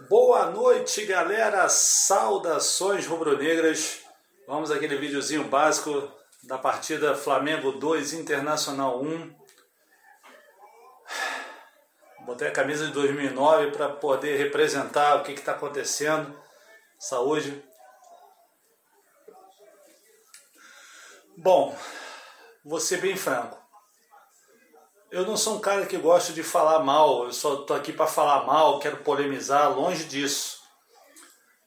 Boa noite, galera! Saudações rubro-negras. Vamos aquele videozinho básico da partida Flamengo 2 Internacional 1. Botei a camisa de 2009 para poder representar o que está acontecendo. Saúde. Bom, vou ser bem franco. Eu não sou um cara que gosta de falar mal, eu só tô aqui para falar mal, quero polemizar, longe disso.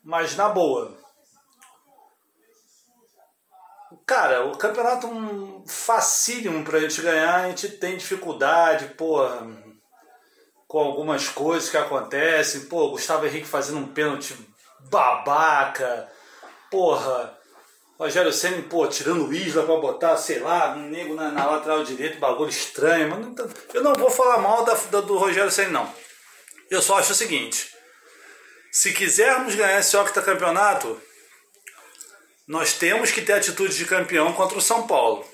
Mas na boa. Cara, o campeonato é um facílimo pra gente ganhar, a gente tem dificuldade, porra, com algumas coisas que acontecem. Pô, Gustavo Henrique fazendo um pênalti babaca, porra, Rogério Senna, pô, tirando o Isla pra botar, sei lá, um nego na, na lateral direita, bagulho estranho. Mas não, eu não vou falar mal da, da, do Rogério Senna, não. Eu só acho o seguinte: se quisermos ganhar esse octacampeonato, nós temos que ter atitude de campeão contra o São Paulo.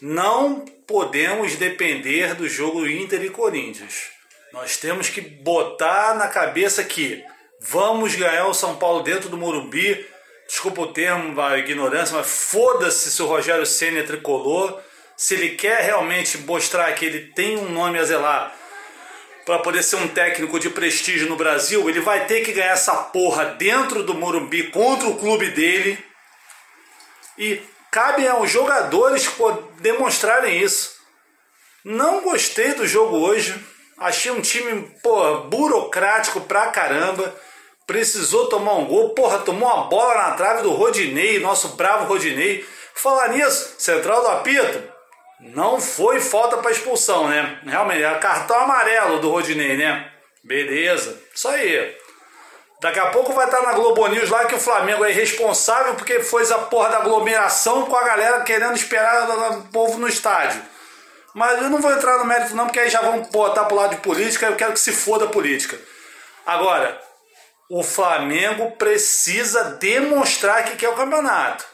Não podemos depender do jogo Inter e Corinthians. Nós temos que botar na cabeça que vamos ganhar o São Paulo dentro do Morumbi desculpa o termo, a ignorância, mas foda-se se o Rogério Senna é tricolor. Se ele quer realmente mostrar que ele tem um nome a zelar para poder ser um técnico de prestígio no Brasil, ele vai ter que ganhar essa porra dentro do Morumbi contra o clube dele. E cabe aos jogadores demonstrarem isso. Não gostei do jogo hoje. Achei um time, pô, burocrático pra caramba precisou tomar um gol, porra, tomou uma bola na trave do Rodinei, nosso bravo Rodinei. Falar nisso, central do apito, não foi falta para expulsão, né? Realmente, é cartão amarelo do Rodinei, né? Beleza, isso aí. Daqui a pouco vai estar na Globo News lá que o Flamengo é irresponsável porque foi a porra da aglomeração com a galera querendo esperar o povo no estádio. Mas eu não vou entrar no mérito não, porque aí já vão botar pro lado de política, eu quero que se foda a política. Agora, o Flamengo precisa demonstrar que quer o campeonato.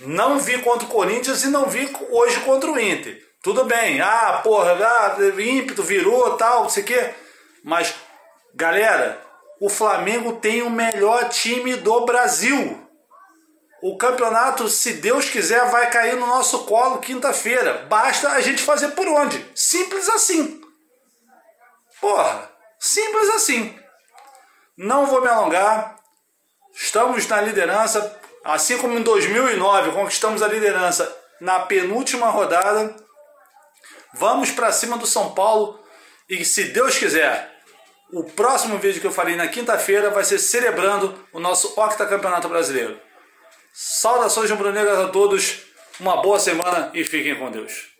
Não vi contra o Corinthians e não vi hoje contra o Inter. Tudo bem, ah, porra, ah, ímpeto, virou, tal, não sei o quê. Mas, galera, o Flamengo tem o melhor time do Brasil. O campeonato, se Deus quiser, vai cair no nosso colo quinta-feira. Basta a gente fazer por onde? Simples assim. Porra, simples assim. Não vou me alongar. Estamos na liderança, assim como em 2009 conquistamos a liderança na penúltima rodada. Vamos para cima do São Paulo e se Deus quiser, o próximo vídeo que eu farei na quinta-feira vai ser celebrando o nosso octacampeonato brasileiro. Saudações rubro-negras a todos, uma boa semana e fiquem com Deus.